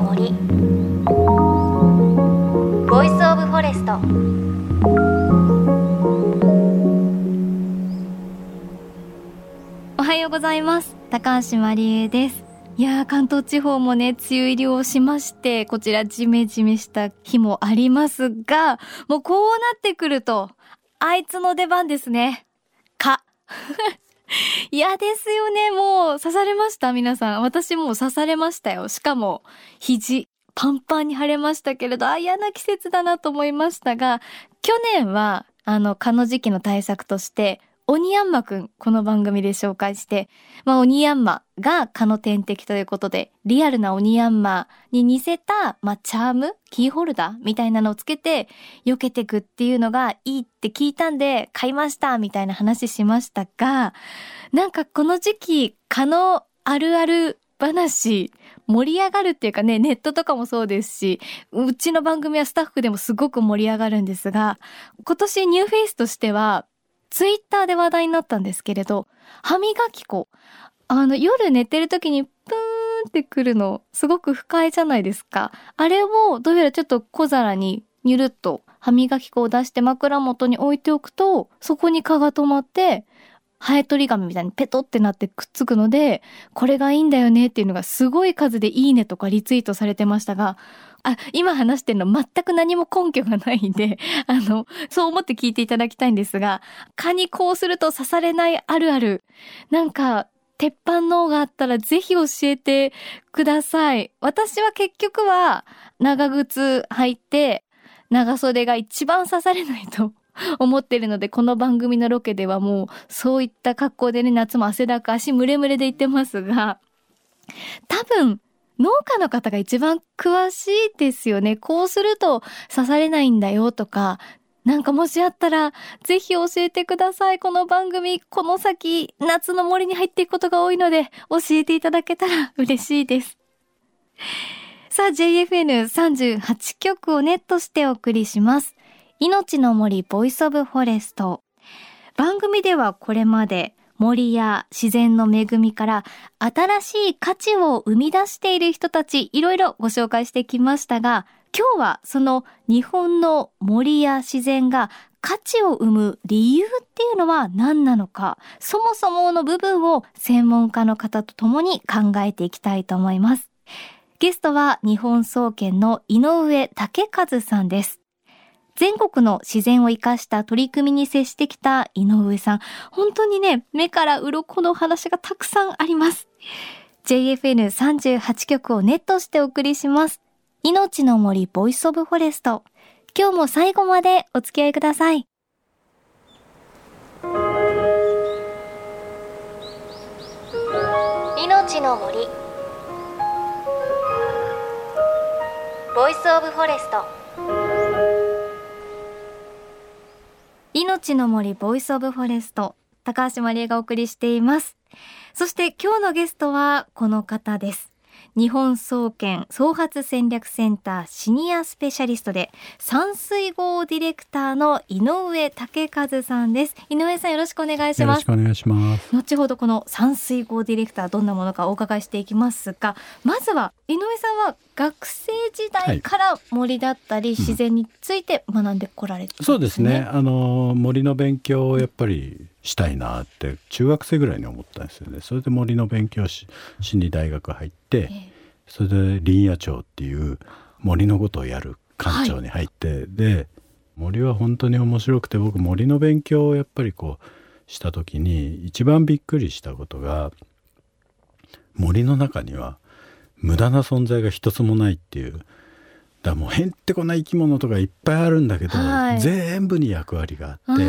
の森 Voice of Forest おはようございます。高橋真理恵です。いやー関東地方もね梅雨入りをしましてこちらジメジメした日もありますがもうこうなってくるとあいつの出番ですね。蚊 嫌ですよね。もう刺されました？皆さん。私もう刺されましたよ。しかも、肘、パンパンに腫れましたけれど、あ、嫌な季節だなと思いましたが、去年は、あの、蚊の時期の対策として、オニヤンマくん、この番組で紹介して、まあ、オニヤンマが蚊の天敵ということで、リアルなオニヤンマに似せた、まあ、チャームキーホルダーみたいなのをつけて、避けてくっていうのがいいって聞いたんで、買いましたみたいな話しましたが、なんかこの時期、蚊のあるある話、盛り上がるっていうかね、ネットとかもそうですし、うちの番組はスタッフでもすごく盛り上がるんですが、今年ニューフェイスとしては、ツイッターで話題になったんですけれど、歯磨き粉。あの、夜寝てる時にプーンってくるの、すごく不快じゃないですか。あれを、どうやらちょっと小皿にニュルっと歯磨き粉を出して枕元に置いておくと、そこに蚊が止まって、ハエ取り紙みたいにペトってなってくっつくので、これがいいんだよねっていうのがすごい数でいいねとかリツイートされてましたが、あ、今話してるの全く何も根拠がないんで、あの、そう思って聞いていただきたいんですが、蚊にこうすると刺されないあるある。なんか、鉄板脳があったらぜひ教えてください。私は結局は長靴履いて長袖が一番刺されないと思ってるので、この番組のロケではもうそういった格好でね、夏も汗だく足ムレムレで行ってますが、多分農家の方が一番詳しいですよね。こうすると刺されないんだよとか、なんかもしあったら、ぜひ教えてください。この番組、この先、夏の森に入っていくことが多いので、教えていただけたら嬉しいです。さあ、JFN38 曲をネットしてお送りします。命の森 Voice of Forest。番組ではこれまで、森や自然の恵みから新しい価値を生み出している人たちいろいろご紹介してきましたが、今日はその日本の森や自然が価値を生む理由っていうのは何なのか、そもそもの部分を専門家の方と共に考えていきたいと思います。ゲストは日本総研の井上武和さんです。全国の自然を生かした取り組みに接してきた井上さん。本当にね、目から鱗の話がたくさんあります。JFN38 曲をネットしてお送りします。命の森 Voice of Forest。今日も最後までお付き合いください。命の森 Voice of Forest命の森 Voice of Forest 高橋真理恵がお送りしています。そして今日のゲストはこの方です。日本総研創発戦略センターシニアスペシャリストで山水郷ディレクターの井上岳一さんです。井上さんよろしくお願いします。よろしくお願いします。後ほどこの山水郷ディレクターどんなものかお伺いしていきますがまずは井上さんは学生時代から森だったり自然について学んでこられて、ねうん、そうですね。あの森の勉強をやっぱりしたいなって中学生ぐらいに思ったんですよね。それで森の勉強ししに大学入って、それで林野庁っていう森のことをやる館長に入って、はい、で森は本当に面白くて僕森の勉強をやっぱりこうした時に一番びっくりしたことが森の中には無駄な存在が一つもないっていうだもうへんてこな生き物とかいっぱいあるんだけど、はい、全部に役割があって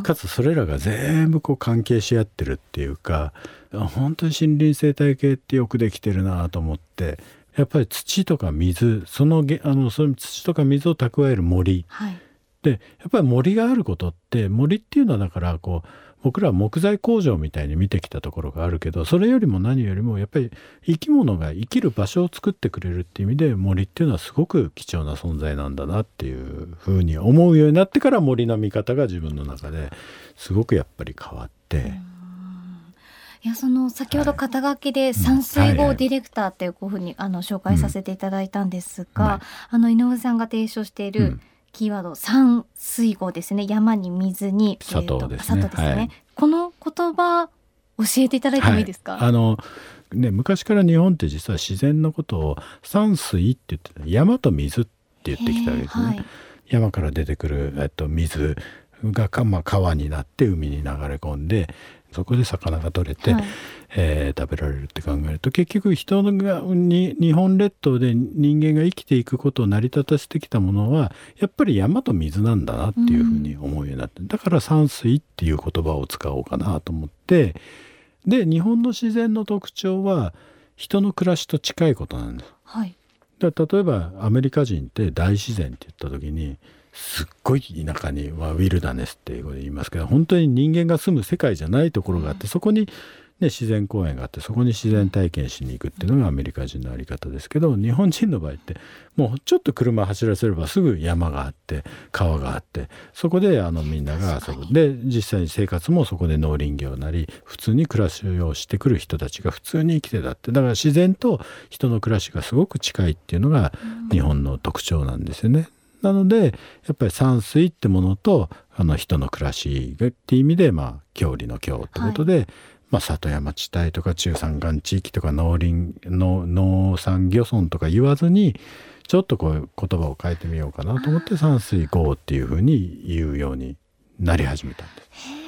かつそれらが全部こう関係し合ってるっていうか本当に森林生態系ってよくできてるなと思ってやっぱり土とか水そのあのその土とか水を蓄える森、はい、でやっぱり森があることって森っていうのはだからこう僕らは木材工場みたいに見てきたところがあるけどそれよりも何よりもやっぱり生き物が生きる場所を作ってくれるっていう意味で森っていうのはすごく貴重な存在なんだなっていうふうに思うようになってから森の見方が自分の中ですごくやっぱり変わって。いやその先ほど肩書きで山水号ディレクターっていうこういうふうにあの紹介させていただいたんですが、はい。あの井上さんが提唱しているうんキーワード山水号ですね。山に水に砂糖ですね。すね、はい。この言葉教えていただいてもいいですか、はい、あのね昔から日本って実は自然のことを山水って言ってた山と水って言ってきたわけですね、はい。山から出てくる、えっと、水がか、まあ、川になって海に流れ込んでそこで魚が取れて、はい。えー食べられるって考えると結局人がに日本列島で人間が生きていくことを成り立たせてきたものはやっぱり山と水なんだなっていうふうに思うようになって、だから山水っていう言葉を使おうかなと思ってで日本の自然の特徴は人の暮らしと近いことなんです。はい。だ例えばアメリカ人って大自然って言った時にすっごい田舎にはウィルダネスって英語で言いますけど本当に人間が住む世界じゃないところがあってそこに、ね、自然公園があってそこに自然体験しに行くっていうのがアメリカ人のあり方ですけど日本人の場合ってもうちょっと車走らせればすぐ山があって川があってそこであのみんながそこで実際に生活もそこで農林業なり普通に暮らしをしてくる人たちが普通に生きてたって。だから自然と人の暮らしがすごく近いっていうのが日本の特徴なんですよね。なのでやっぱり山水ってものとあの人の暮らしがっていう意味でまあ郷里の郷ってことで、まあ、里山地帯とか中山間地域とか農林農農産漁村とか言わずにちょっとこう言葉を変えてみようかなと思って山水郷っていうふうに言うようになり始めたんです。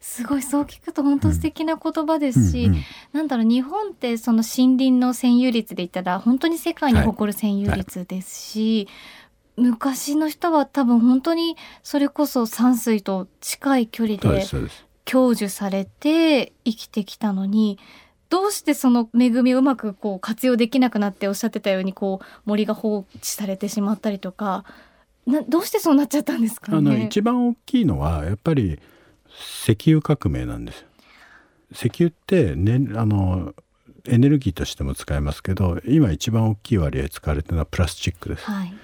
すごいそう聞くと本当素敵な言葉ですし、うんうん。なんだろう日本ってその森林の占有率で言ったら本当に世界に誇る占有率ですし、昔の人は多分本当にそれこそ山水と近い距離で。享受されて生きてきたのにどうしてその恵みをうまくこう活用できなくなっておっしゃってたようにこう森が放置されてしまったりとかなどうしてそうなっちゃったんですかあのね。一番大きいのはやっぱり石油革命なんですよ。石油って、ね、あのエネルギーとしても使えますけど今一番大きい割合使われてるのはプラスチックです。はい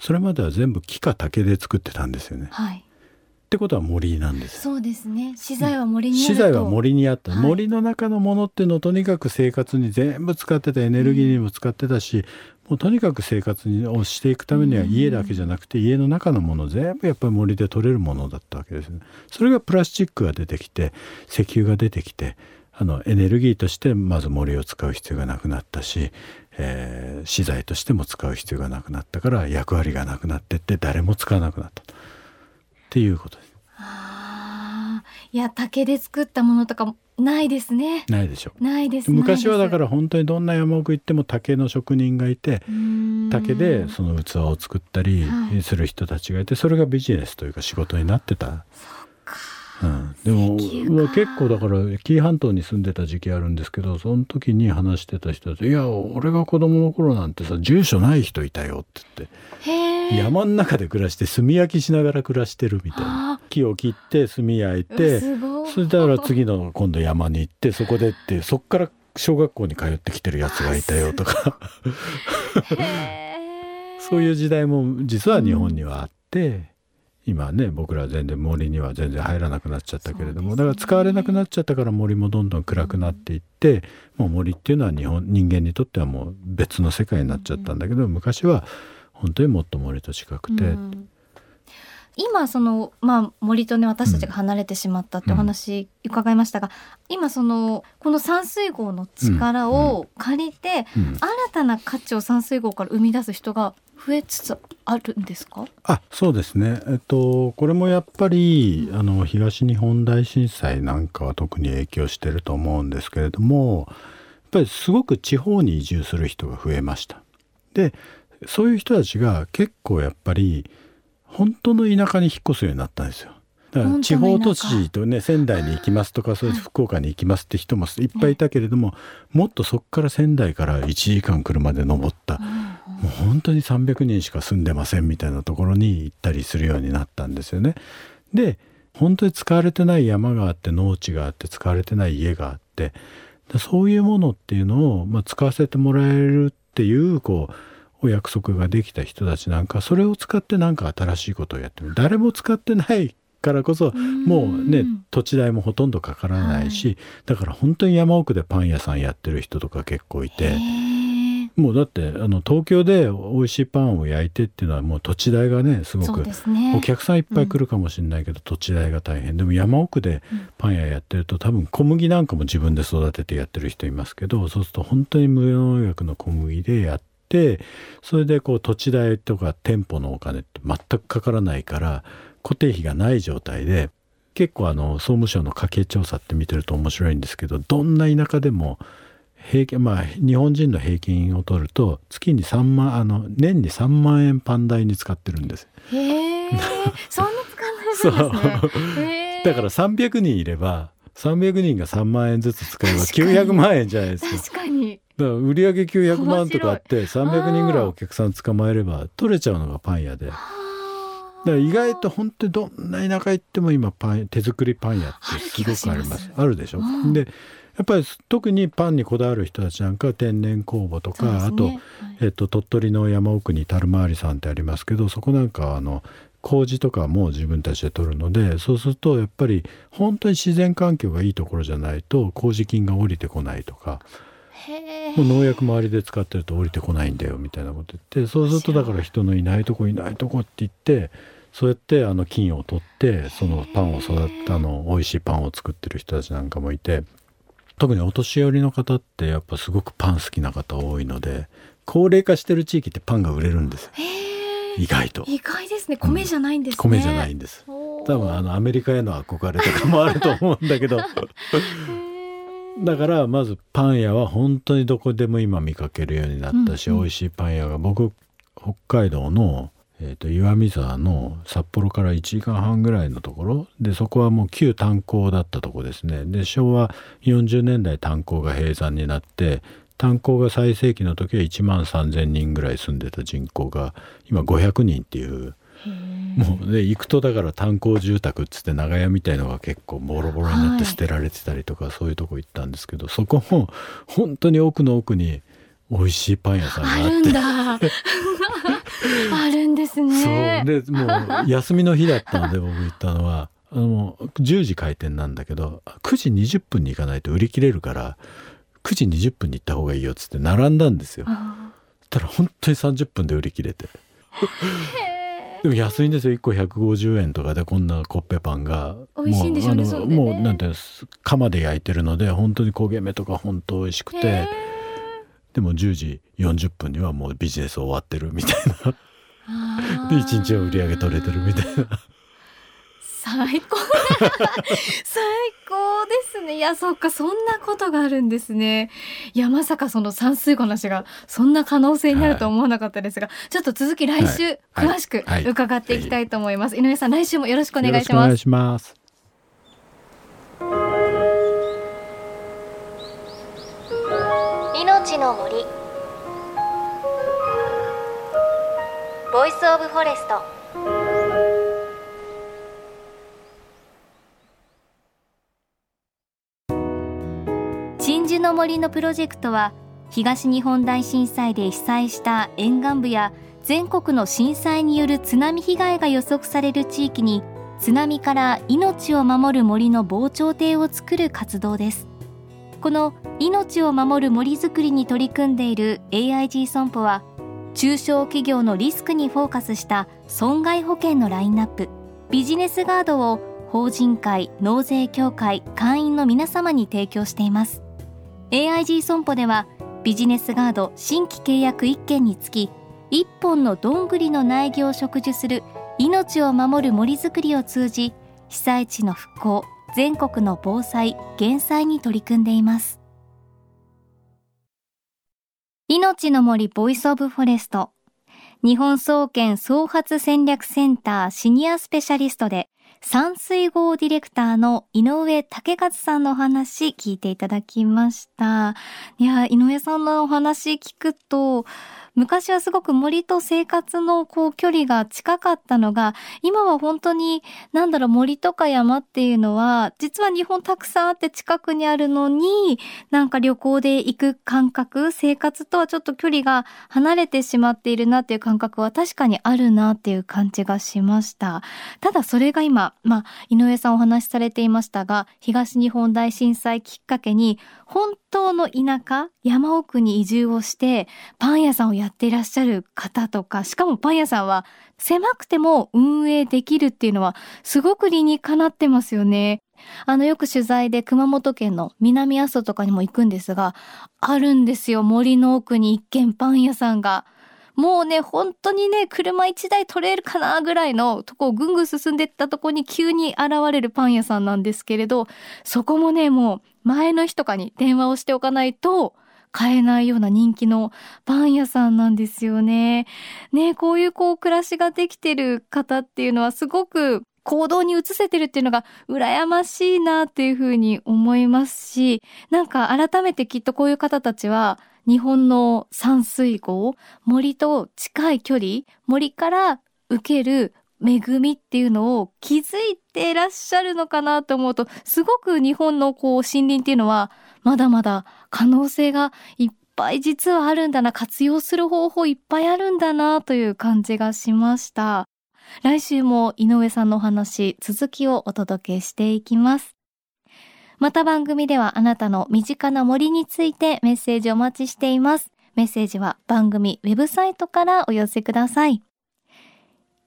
それまでは全部木か竹で作ってたんですよね。はい。ってことは森なんです。そうですね。資材は森に資材は森にあった、はい。森の中のものっていうのをとにかく生活に全部使ってたエネルギーにも使ってたし、もうとにかく生活にをしていくためにはうん。家だけじゃなくて家の中のもの全部やっぱり森で取れるものだったわけですね。それがプラスチックが出てきて石油が出てきてあのエネルギーとしてまず森を使う必要がなくなったし、えー資材としても使う必要がなくなったから役割がなくなってって誰も使わなくなったとっていうことです。あーいや竹で作ったものとかもないですねないでしょう。ないです昔はだからら本当にどんな山奥行っても竹の職人がいて竹でその器を作ったりはいする人たちがいてそれがビジネスというか仕事になってた。うん、でも結構だから紀伊半島に住んでた時期あるんですけどその時に話してた人たち「いや俺が子供の頃なんてさ住所ない人いたよ」って言って山の中で暮らして炭焼きしながら暮らしてるみたいな。あ木を切って炭焼いてそれだから次の今度山に行ってそこでってそっから小学校に通ってきてるやつがいたよとか。そういう時代も実は日本にはあって、今ね僕ら全然森には全然入らなくなっちゃったけれども、ね。だから使われなくなっちゃったから森もどんどん暗くなっていって、もう森っていうのは日本人間にとってはもう別の世界になっちゃったんだけど、昔は本当にもっと森と近くて、うん。今その、まあ、森とね私たちが離れてしまったってお話伺いましたが、今そのこの山水号の力を借りて、うん。新たな価値を山水号から生み出す人が増えつつあるんですか？あそうですねえっとこれもやっぱりあの東日本大震災なんかは特に影響してると思うんですけれどもやっぱりすごく地方に移住する人が増えました。でそういう人たちが結構やっぱり本当の田舎に引っ越すようになったんですよ。地方都市とね仙台に行きますとかそういう福岡に行きますって人もいっぱいいたけれども、もっとそこから仙台から1時間車で登った。もう本当に300人しか住んでませんみたいなところに行ったりするようになったんですよね。で本当に使われてない山があって農地があって使われてない家があってでそういうものっていうのを、まあ、使わせてもらえるっていうこうお約束ができた人たちなんかそれを使ってなんか新しいことをやってる。誰も使ってないからこそもうね土地代もほとんどかからないし、だから本当に山奥でパン屋さんやってる人とか結構いて。もうだってあの東京で美味しいパンを焼いてっていうのはもう土地代がねすごく、ね、お客さんいっぱい来るかもしれないけど、うん、土地代が大変。でも山奥でパン屋やってると多分小麦なんかも自分で育ててやってる人いますけどそうすると本当に無農薬の小麦でやってそれでこう土地代とか店舗のお金って全くかからないから固定費がない状態で結構あの総務省の家計調査って見てると面白いんですけどどんな田舎でも平均まあ日本人の平均を取ると月に3万あの年に3万円パン代に使ってるんです。へえ そんな使わないですね。だから300人いれば300人が3万円ずつ使えば900万円じゃないですか。確かに。だから売上900万とかあって300人ぐらいお客さん捕まえれば取れちゃうのがパン屋で。だから意外と本当にどんな田舎行っても今パン手作りパン屋ってすごくあります。あるでしょ？うん、でやっぱり特にパンにこだわる人たちなんか天然酵母とか、ね、あと、はい、えっと、鳥取の山奥に樽回りさんってありますけどそこなんかあの麹とかも自分たちで取るのでそうするとやっぱり本当に自然環境がいいところじゃないと麹菌が降りてこないとか。もう農薬周りで使ってると降りてこないんだよみたいなこと言ってそうするとだから人のいないとこいないとこって言ってそうやってあの菌を取ってそのパンを育ったの美味しいパンを作ってる人たちなんかもいて特にお年寄りの方ってやっぱすごくパン好きな方多いので高齢化してる地域ってパンが売れるんです意外と。意外ですね。米じゃないんです、ね。うん、米じゃないんです。多分あのアメリカへの憧れとかもあると思うんだけど だからまずパン屋は本当にどこでも今見かけるようになったし、うんうん、美味しいパン屋が僕北海道のえーと、岩見沢の札幌から1時間半ぐらいのところでそこはもう旧炭鉱だったとこですね。で昭和40年代炭鉱が閉山になって炭鉱が最盛期の時は1万3,000人ぐらい住んでた人口が今500人っていうもうで行くとだから炭鉱住宅っつって長屋みたいのが結構ボロボロになって捨てられてたりとか、はい、そういうとこ行ったんですけどそこも本当に奥の奥に美味しいパン屋さんがあって あるんですね。そうでもう休みの日だったので僕言ったのはあの10時開店なんだけど9時20分に行かないと売り切れるから9時20分に行った方がいいよっつって並んだんですよ。たら本当に30分で売り切れて。でも安いんですよ。1個150円とかでこんなコッペパンが。美味しいんでしょうね。もうなんて釜で焼いてるので本当に焦げ目とか本当美味しくて。でも10時40分にはもうビジネス終わってるみたいな。で1日は売り上げ取れてるみたいな。最高。最高ですね。いやそっかそんなことがあるんですね。いやまさかその算数話がそんな可能性になると思わなかったですが、はい、ちょっと続き来週、詳しく伺っていきたいと思います、はい。はい、井上さん来週もよろしくお願いします。お願いします。命の森。 Voice of Forest 鎮守の森のプロジェクトは東日本大震災で被災した沿岸部や全国の震災による津波被害が予測される地域に津波から命を守る森の防潮堤を作る活動です。この命を守る森づくりに取り組んでいる AIG 損保は中小企業のリスクにフォーカスした損害保険のラインナップビジネスガードを法人会納税協会会員の皆様に提供しています。AIG 損保ではビジネスガード新規契約1件につき1本のどんぐりの苗木を植樹する命を守る森づくりを通じ被災地の復興全国の防災・減災に取り組んでいます。命の森 Voice of Forest 日本総研創発戦略センターシニアスペシャリストで山水郷ディレクターの井上岳一さんのお話聞いていただきました。いや、井上さんのお話聞くと、昔はすごく森と生活のこう距離が近かったのが、今は本当に、なんだろう、森とか山っていうのは、実は日本たくさんあって近くにあるのに、なんか旅行で行く感覚、生活とはちょっと距離が離れてしまっているなっていう感覚は確かにあるなっていう感じがしました。ただそれが今、まあ、井上さんお話しされていましたが、東日本大震災きっかけに、本当の田舎、山奥に移住をして、パン屋さんをやっていらっしゃる方とか、しかもパン屋さんは狭くても運営できるっていうのは、すごく理にかなってますよね。あの、よく取材で熊本県の南阿蘇とかにも行くんですが、あるんですよ。森の奥に一軒パン屋さんが。もうね、本当にね、車一台取れるかなぐらいのとこをぐんぐん進んでったとこに急に現れるパン屋さんなんですけれど、そこもね、もう前の日とかに電話をしておかないと、買えないような人気のパン屋さんなんですよね。ねこういうこう暮らしができてる方っていうのはすごく行動に移せてるっていうのが羨ましいなっていうふうに思いますし、なんか改めてきっとこういう方たちは日本の山水郷、森と近い距離、森から受ける恵みっていうのを気づいていらっしゃるのかなと思うと、すごく日本のこう森林っていうのは、まだまだ可能性がいっぱい実はあるんだな、活用する方法いっぱいあるんだなという感じがしました。来週も井上さんのお話、続きをお届けしていきます。また番組ではあなたの身近な森についてメッセージお待ちしています。メッセージは番組ウェブサイトからお寄せください。